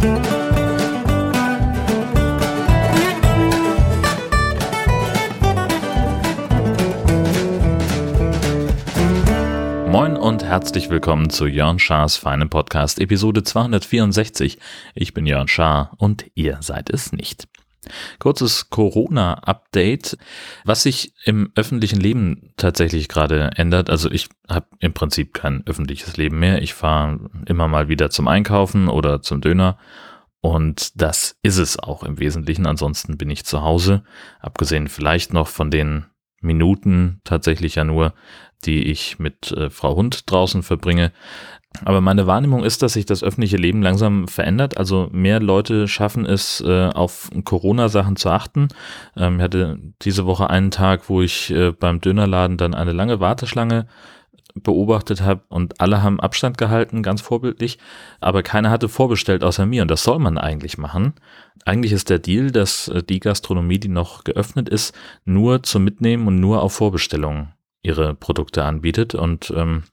Moin und herzlich willkommen zu Jörn Schars feinem Podcast Episode 264. Ich bin Jörn Schaar und ihr seid es nicht. Kurzes Corona-Update, was sich im öffentlichen Leben tatsächlich gerade ändert. Also ich habe im Prinzip kein öffentliches Leben mehr. Ich fahre immer mal wieder zum Einkaufen oder zum Döner. Und das ist es auch im Wesentlichen. Ansonsten bin ich zu Hause, abgesehen vielleicht noch von den Minuten tatsächlich ja nur, die ich mit äh, Frau Hund draußen verbringe. Aber meine Wahrnehmung ist, dass sich das öffentliche Leben langsam verändert. Also mehr Leute schaffen es, äh, auf Corona-Sachen zu achten. Ähm, ich hatte diese Woche einen Tag, wo ich äh, beim Dönerladen dann eine lange Warteschlange beobachtet habe und alle haben Abstand gehalten, ganz vorbildlich, aber keiner hatte vorbestellt außer mir und das soll man eigentlich machen. Eigentlich ist der Deal, dass äh, die Gastronomie, die noch geöffnet ist, nur zum Mitnehmen und nur auf Vorbestellung ihre Produkte anbietet und ähm,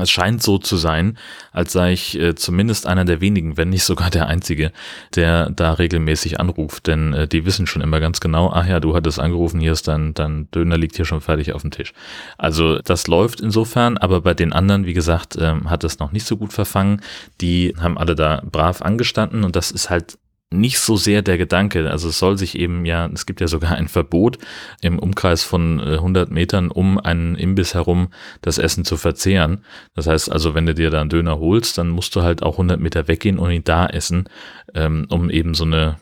es scheint so zu sein, als sei ich äh, zumindest einer der wenigen, wenn nicht sogar der einzige, der da regelmäßig anruft. Denn äh, die wissen schon immer ganz genau, ach ja, du hattest angerufen, hier ist dein, dein Döner liegt hier schon fertig auf dem Tisch. Also das läuft insofern, aber bei den anderen, wie gesagt, ähm, hat es noch nicht so gut verfangen. Die haben alle da brav angestanden und das ist halt nicht so sehr der Gedanke. Also es soll sich eben ja, es gibt ja sogar ein Verbot im Umkreis von 100 äh, Metern um einen Imbiss herum das Essen zu verzehren. Das heißt also, wenn du dir da einen Döner holst, dann musst du halt auch 100 Meter weggehen und ihn da essen, ähm, um eben so eine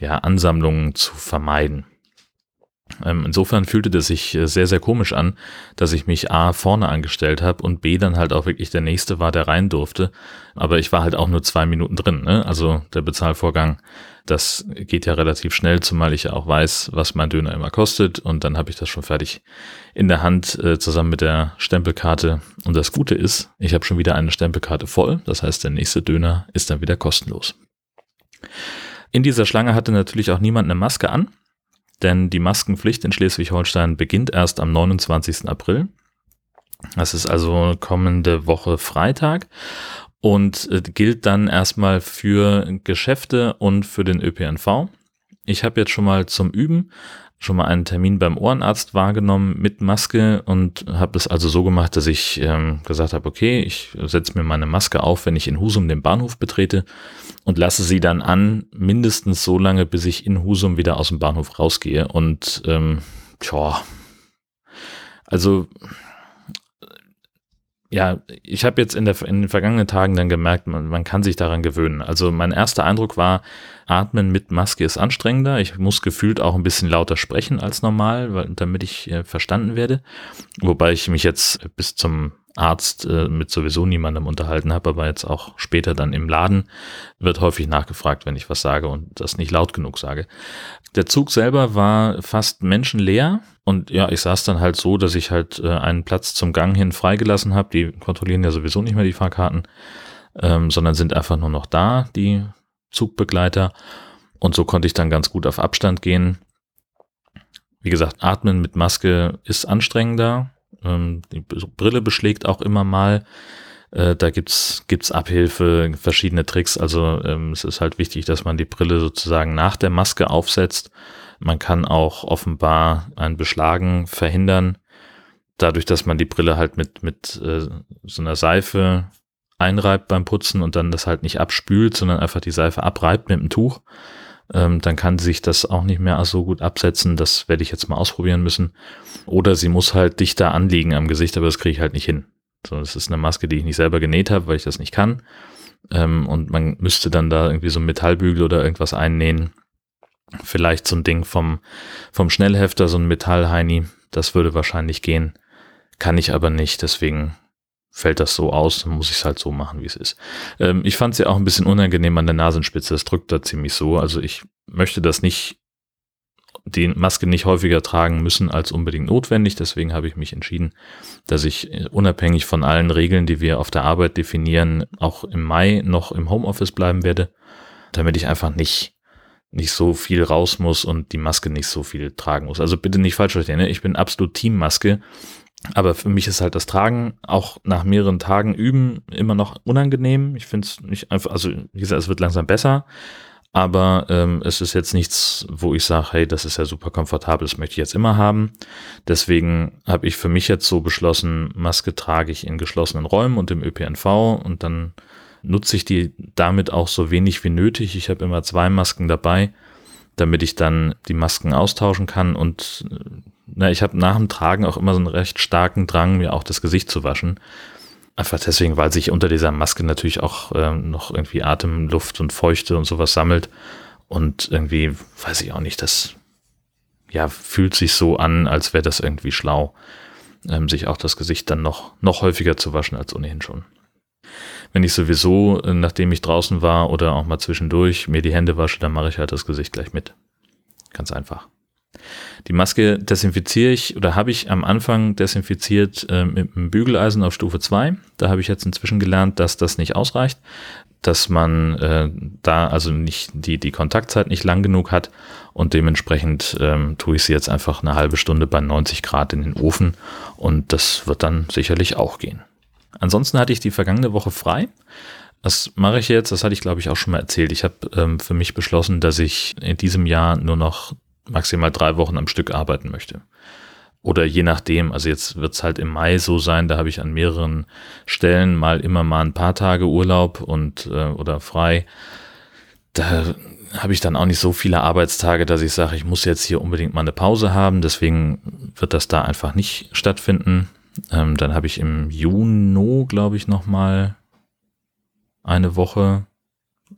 ja, Ansammlung zu vermeiden. Ähm, insofern fühlte das sich äh, sehr, sehr komisch an, dass ich mich A vorne angestellt habe und B dann halt auch wirklich der Nächste war, der rein durfte. Aber ich war halt auch nur zwei Minuten drin. Ne? Also der Bezahlvorgang, das geht ja relativ schnell, zumal ich ja auch weiß, was mein Döner immer kostet. Und dann habe ich das schon fertig in der Hand äh, zusammen mit der Stempelkarte. Und das Gute ist, ich habe schon wieder eine Stempelkarte voll. Das heißt, der nächste Döner ist dann wieder kostenlos. In dieser Schlange hatte natürlich auch niemand eine Maske an denn die Maskenpflicht in Schleswig-Holstein beginnt erst am 29. April. Das ist also kommende Woche Freitag und äh, gilt dann erstmal für Geschäfte und für den ÖPNV. Ich habe jetzt schon mal zum Üben schon mal einen Termin beim Ohrenarzt wahrgenommen mit Maske und habe es also so gemacht, dass ich ähm, gesagt habe, okay, ich setze mir meine Maske auf, wenn ich in Husum den Bahnhof betrete und lasse sie dann an, mindestens so lange, bis ich in Husum wieder aus dem Bahnhof rausgehe. Und ähm, tja, also ja, ich habe jetzt in, der, in den vergangenen Tagen dann gemerkt, man, man kann sich daran gewöhnen. Also mein erster Eindruck war, Atmen mit Maske ist anstrengender. Ich muss gefühlt auch ein bisschen lauter sprechen als normal, weil, damit ich äh, verstanden werde. Wobei ich mich jetzt bis zum Arzt äh, mit sowieso niemandem unterhalten habe, aber jetzt auch später dann im Laden wird häufig nachgefragt, wenn ich was sage und das nicht laut genug sage. Der Zug selber war fast menschenleer und ja, ich saß dann halt so, dass ich halt äh, einen Platz zum Gang hin freigelassen habe. Die kontrollieren ja sowieso nicht mehr die Fahrkarten, ähm, sondern sind einfach nur noch da, die Zugbegleiter. Und so konnte ich dann ganz gut auf Abstand gehen. Wie gesagt, atmen mit Maske ist anstrengender ähm, die Brille beschlägt auch immer mal. Äh, da gibt's gibt's Abhilfe, verschiedene Tricks. Also ähm, es ist halt wichtig, dass man die Brille sozusagen nach der Maske aufsetzt. Man kann auch offenbar ein Beschlagen verhindern, dadurch, dass man die Brille halt mit, mit äh, so einer Seife einreibt beim Putzen und dann das halt nicht abspült, sondern einfach die Seife abreibt mit dem Tuch ähm, dann kann sich das auch nicht mehr so gut absetzen. Das werde ich jetzt mal ausprobieren müssen. Oder sie muss halt dichter anliegen am Gesicht, aber das kriege ich halt nicht hin. So, das ist eine Maske, die ich nicht selber genäht habe, weil ich das nicht kann. Ähm, und man müsste dann da irgendwie so ein Metallbügel oder irgendwas einnähen. Vielleicht so ein Ding vom, vom Schnellhefter, so ein Metallheini. Das würde wahrscheinlich gehen. Kann ich aber nicht, deswegen fällt das so aus, dann muss ich es halt so machen, wie es ist. Ähm, ich fand es ja auch ein bisschen unangenehm an der Nasenspitze, es drückt da ziemlich so. Also ich möchte das nicht, die Maske nicht häufiger tragen müssen als unbedingt notwendig. Deswegen habe ich mich entschieden, dass ich äh, unabhängig von allen Regeln, die wir auf der Arbeit definieren, auch im Mai noch im Homeoffice bleiben werde, damit ich einfach nicht nicht so viel raus muss und die Maske nicht so viel tragen muss. Also bitte nicht falsch verstehen, ne? ich bin absolut Teammaske Aber für mich ist halt das Tragen auch nach mehreren Tagen üben immer noch unangenehm. Ich finde es nicht einfach, also wie gesagt, es wird langsam besser, aber ähm, es ist jetzt nichts, wo ich sage, hey, das ist ja super komfortabel, das möchte ich jetzt immer haben. Deswegen habe ich für mich jetzt so beschlossen, Maske trage ich in geschlossenen Räumen und im ÖPNV und dann nutze ich die damit auch so wenig wie nötig. Ich habe immer zwei Masken dabei, damit ich dann die Masken austauschen kann und äh, na, ich habe nach dem Tragen auch immer so einen recht starken Drang, mir auch das Gesicht zu waschen. Einfach deswegen, weil sich unter dieser Maske natürlich auch ähm, noch irgendwie Atemluft und Feuchte und sowas sammelt. Und irgendwie, weiß ich auch nicht, das ja, fühlt sich so an, als wäre das irgendwie schlau, ähm, sich auch das Gesicht dann noch, noch häufiger zu waschen als ohnehin schon. Wenn ich sowieso, äh, nachdem ich draußen war oder auch mal zwischendurch mir die Hände wasche, dann mache ich halt das Gesicht gleich mit. Ganz einfach. Die Maske desinfiziere ich oder habe ich am Anfang desinfiziert äh, mit einem Bügeleisen auf Stufe 2. Da habe ich jetzt inzwischen gelernt, dass das nicht ausreicht, dass man äh, da also nicht die, die Kontaktzeit nicht lang genug hat und dementsprechend ähm, tue ich sie jetzt einfach eine halbe Stunde bei 90 Grad in den Ofen und das wird dann sicherlich auch gehen. Ansonsten hatte ich die vergangene Woche frei. Das mache ich jetzt, das hatte ich glaube ich auch schon mal erzählt. Ich habe ähm, für mich beschlossen, dass ich in diesem Jahr nur noch maximal drei Wochen am Stück arbeiten möchte. Oder je nachdem, also jetzt wird es halt im Mai so sein, da habe ich an mehreren Stellen mal immer mal ein paar Tage Urlaub und äh, oder frei. Da habe ich dann auch nicht so viele Arbeitstage, dass ich sage, ich muss jetzt hier unbedingt mal eine Pause haben. Deswegen wird das da einfach nicht stattfinden. Ähm, dann habe ich im Juni, glaube ich, noch mal eine Woche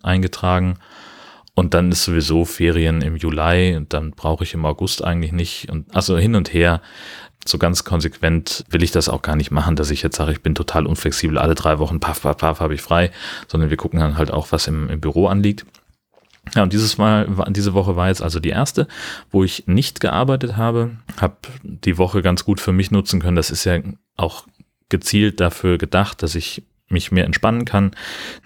eingetragen. Und dann ist sowieso Ferien im Juli und dann brauche ich im August eigentlich nicht. Und also hin und her, so ganz konsequent will ich das auch gar nicht machen, dass ich jetzt sage, ich bin total unflexibel, alle drei Wochen, paff, paff, paff, habe ich frei, sondern wir gucken dann halt auch, was im, im Büro anliegt. Ja, und dieses Mal, diese Woche war jetzt also die erste, wo ich nicht gearbeitet habe, habe die Woche ganz gut für mich nutzen können. Das ist ja auch gezielt dafür gedacht, dass ich mich mehr entspannen kann,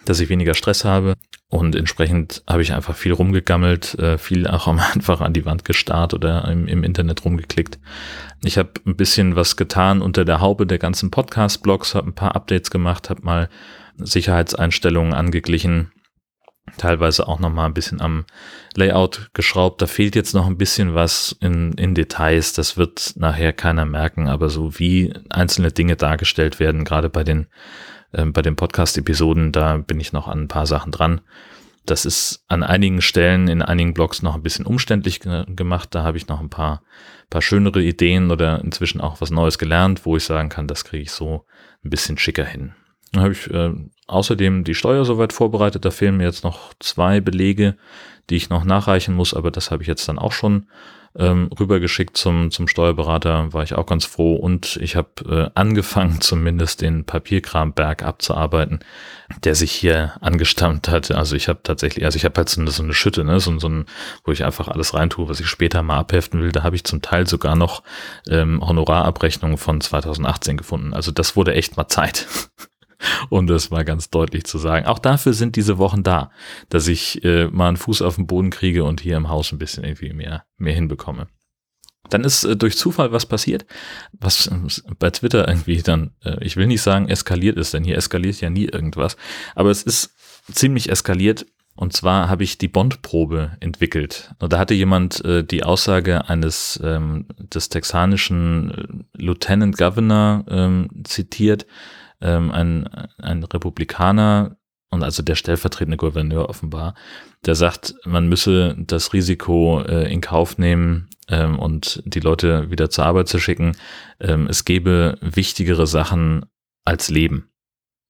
dass ich weniger Stress habe und entsprechend habe ich einfach viel rumgegammelt, äh, viel auch einfach an die Wand gestarrt oder im, im Internet rumgeklickt. Ich habe ein bisschen was getan unter der Haube der ganzen Podcast-Blogs, habe ein paar Updates gemacht, habe mal Sicherheitseinstellungen angeglichen, teilweise auch noch mal ein bisschen am Layout geschraubt. Da fehlt jetzt noch ein bisschen was in, in Details. Das wird nachher keiner merken, aber so wie einzelne Dinge dargestellt werden, gerade bei den ähm, bei den Podcast-Episoden, da bin ich noch an ein paar Sachen dran. Das ist an einigen Stellen in einigen Blogs noch ein bisschen umständlich ge gemacht. Da habe ich noch ein paar, paar schönere Ideen oder inzwischen auch was Neues gelernt, wo ich sagen kann, das kriege ich so ein bisschen schicker hin. Dann habe ich äh, außerdem die Steuer soweit vorbereitet. Da fehlen mir jetzt noch zwei Belege, die ich noch nachreichen muss, aber das habe ich jetzt dann auch schon ähm, rübergeschickt zum, zum Steuerberater, war ich auch ganz froh. Und ich habe äh, angefangen, zumindest den Papierkramberg abzuarbeiten, der sich hier angestammt hat. Also ich habe tatsächlich, also ich habe halt so eine, so eine Schütte, ne, so, so ein, wo ich einfach alles reintue, was ich später mal abheften will. Da habe ich zum Teil sogar noch ähm, Honorarabrechnungen von 2018 gefunden. Also das wurde echt mal Zeit. um das mal ganz deutlich zu sagen. Auch dafür sind diese Wochen da, dass ich äh, mal einen Fuß auf den Boden kriege und hier im Haus ein bisschen irgendwie mehr, mehr hinbekomme. Dann ist äh, durch Zufall was passiert, was äh, bei Twitter irgendwie dann, äh, ich will nicht sagen eskaliert ist, denn hier eskaliert ja nie irgendwas, aber es ist ziemlich eskaliert. Und zwar habe ich die Bond-Probe entwickelt. Und da hatte jemand äh, die Aussage eines ähm, des texanischen äh, Lieutenant Governor ähm, zitiert, ähm, ein, ein Republikaner und also der stellvertretende Gouverneur offenbar, der sagt, man müsse das Risiko äh, in Kauf nehmen ähm, und die Leute wieder zur Arbeit zu schicken. Ähm, es gäbe wichtigere Sachen als Leben.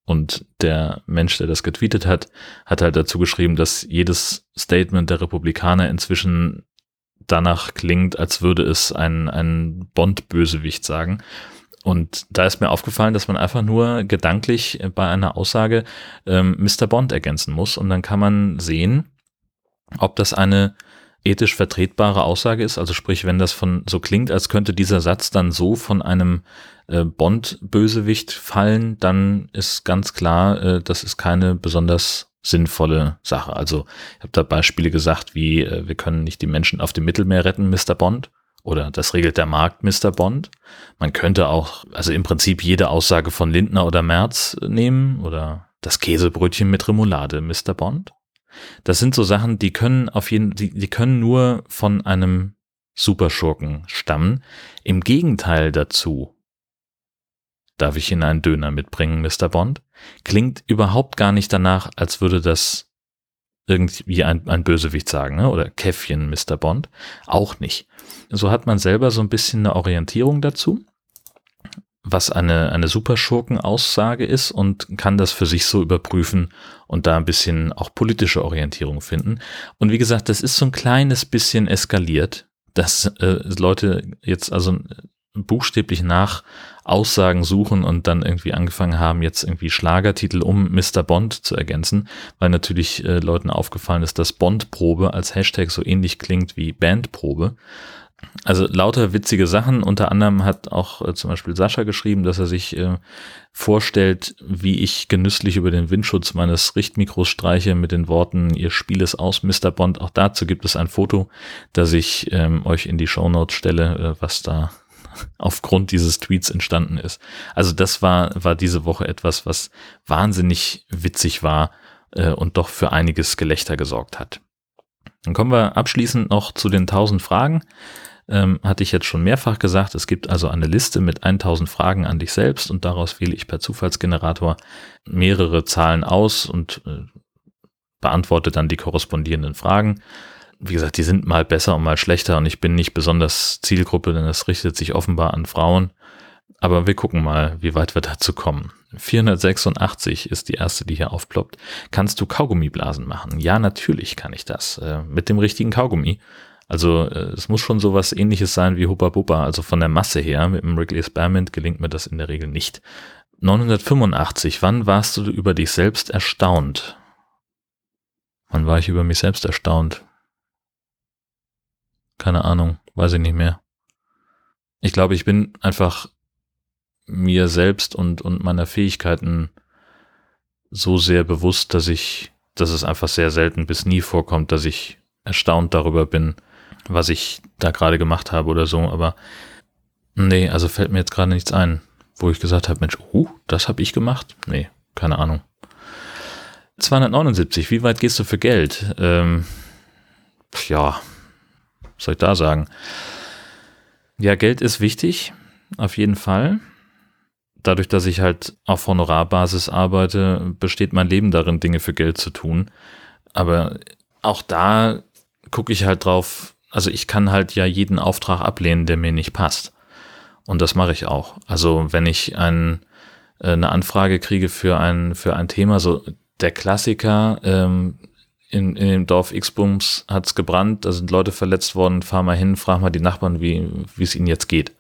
Und der Mensch, der das getweetet hat, hat halt dazu geschrieben, dass jedes Statement der Republikaner inzwischen danach klingt, als würde es ein, ein Bond-Bösewicht sagen. Und da ist mir aufgefallen, dass man einfach nur gedanklich bei einer Aussage ähm, Mr. Bond ergänzen muss und dann kann man sehen, ob das eine ethisch vertretbare Aussage ist. Also sprich, wenn das von so klingt, als könnte dieser Satz dann so von einem äh, Bond-Bösewicht fallen, dann ist ganz klar, äh, das ist keine besonders sinnvolle Sache. Also ich habe da Beispiele gesagt, wie äh, wir können nicht die Menschen auf dem Mittelmeer retten, Mr. Bond oder das regelt der Markt, Mr. Bond. Man könnte auch, also im Prinzip jede Aussage von Lindner oder Merz nehmen oder das Käsebrötchen mit Remoulade, Mr. Bond. Das sind so Sachen, die können auf jeden, die, die können nur von einem Superschurken stammen. Im Gegenteil dazu, darf ich Ihnen einen Döner mitbringen, Mr. Bond? Klingt überhaupt gar nicht danach, als würde das irgendwie ein, ein Bösewicht sagen, ne? oder Käffchen, Mr. Bond. Auch nicht. So hat man selber so ein bisschen eine Orientierung dazu, was eine, eine Superschurken-Aussage ist und kann das für sich so überprüfen und da ein bisschen auch politische Orientierung finden. Und wie gesagt, das ist so ein kleines bisschen eskaliert, dass äh, Leute jetzt also buchstäblich nach Aussagen suchen und dann irgendwie angefangen haben, jetzt irgendwie Schlagertitel um Mr. Bond zu ergänzen, weil natürlich äh, Leuten aufgefallen ist, dass Bond-Probe als Hashtag so ähnlich klingt wie Bandprobe. Also lauter witzige Sachen. Unter anderem hat auch äh, zum Beispiel Sascha geschrieben, dass er sich äh, vorstellt, wie ich genüsslich über den Windschutz meines Richtmikros streiche mit den Worten, ihr Spiel ist aus, Mr. Bond. Auch dazu gibt es ein Foto, das ich ähm, euch in die Shownotes stelle, äh, was da aufgrund dieses Tweets entstanden ist. Also das war, war diese Woche etwas, was wahnsinnig witzig war äh, und doch für einiges Gelächter gesorgt hat. Dann kommen wir abschließend noch zu den 1000 Fragen. Ähm, hatte ich jetzt schon mehrfach gesagt, es gibt also eine Liste mit 1000 Fragen an dich selbst und daraus wähle ich per Zufallsgenerator mehrere Zahlen aus und äh, beantworte dann die korrespondierenden Fragen wie gesagt, die sind mal besser und mal schlechter und ich bin nicht besonders Zielgruppe, denn es richtet sich offenbar an Frauen. Aber wir gucken mal, wie weit wir dazu kommen. 486 ist die erste, die hier aufploppt. Kannst du Kaugummiblasen machen? Ja, natürlich kann ich das. Äh, mit dem richtigen Kaugummi. Also äh, es muss schon sowas ähnliches sein wie Hubba Bubba. Also von der Masse her, mit dem Wrigley Spearmint gelingt mir das in der Regel nicht. 985. Wann warst du über dich selbst erstaunt? Wann war ich über mich selbst erstaunt? Keine Ahnung, weiß ich nicht mehr. Ich glaube, ich bin einfach mir selbst und, und meiner Fähigkeiten so sehr bewusst, dass ich, dass es einfach sehr selten bis nie vorkommt, dass ich erstaunt darüber bin, was ich da gerade gemacht habe oder so. Aber nee, also fällt mir jetzt gerade nichts ein, wo ich gesagt habe, Mensch, uh, das habe ich gemacht. Nee, keine Ahnung. 279, wie weit gehst du für Geld? Ähm, ja, was soll ich da sagen? Ja, Geld ist wichtig, auf jeden Fall. Dadurch, dass ich halt auf Honorarbasis arbeite, besteht mein Leben darin, Dinge für Geld zu tun. Aber auch da gucke ich halt drauf, also ich kann halt ja jeden Auftrag ablehnen, der mir nicht passt. Und das mache ich auch. Also wenn ich ein, äh, eine Anfrage kriege für ein, für ein Thema, so der Klassiker, ähm, in, in dem Dorf X-Bums hat's gebrannt, da sind Leute verletzt worden, fahr mal hin, frag mal die Nachbarn, wie wie es ihnen jetzt geht.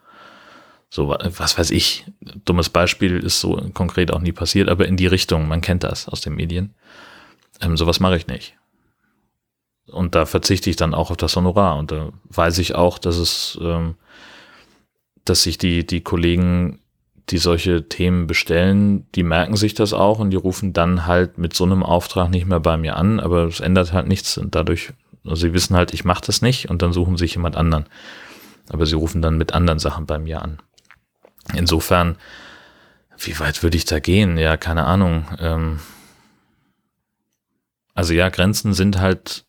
So, was weiß ich. Dummes Beispiel ist so konkret auch nie passiert, aber in die Richtung, man kennt das aus den Medien. Ähm, sowas mache ich nicht. Und da verzichte ich dann auch auf das Honorar. Und da weiß ich auch, dass es, ähm, dass sich die, die Kollegen die solche Themen bestellen, die merken sich das auch und die rufen dann halt mit so einem Auftrag nicht mehr bei mir an, aber es ändert halt nichts und dadurch, also sie wissen halt, ich mache das nicht und dann suchen sich jemand anderen. Aber sie rufen dann mit anderen Sachen bei mir an. Insofern, wie weit würde ich da gehen? Ja, keine Ahnung. Ähm also ja, Grenzen sind halt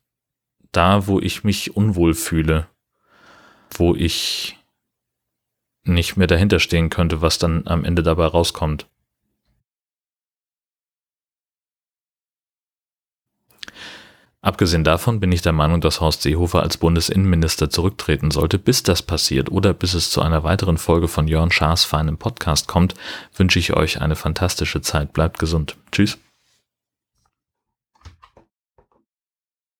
da, wo ich mich unwohl fühle, wo ich nicht mehr dahinter stehen könnte, was dann am Ende dabei rauskommt. Abgesehen davon bin ich der Meinung, dass Horst Seehofer als Bundesinnenminister zurücktreten sollte. Bis das passiert oder bis es zu einer weiteren Folge von Jörn Schaas feinem Podcast kommt, wünsche ich euch eine fantastische Zeit. Bleibt gesund. Tschüss.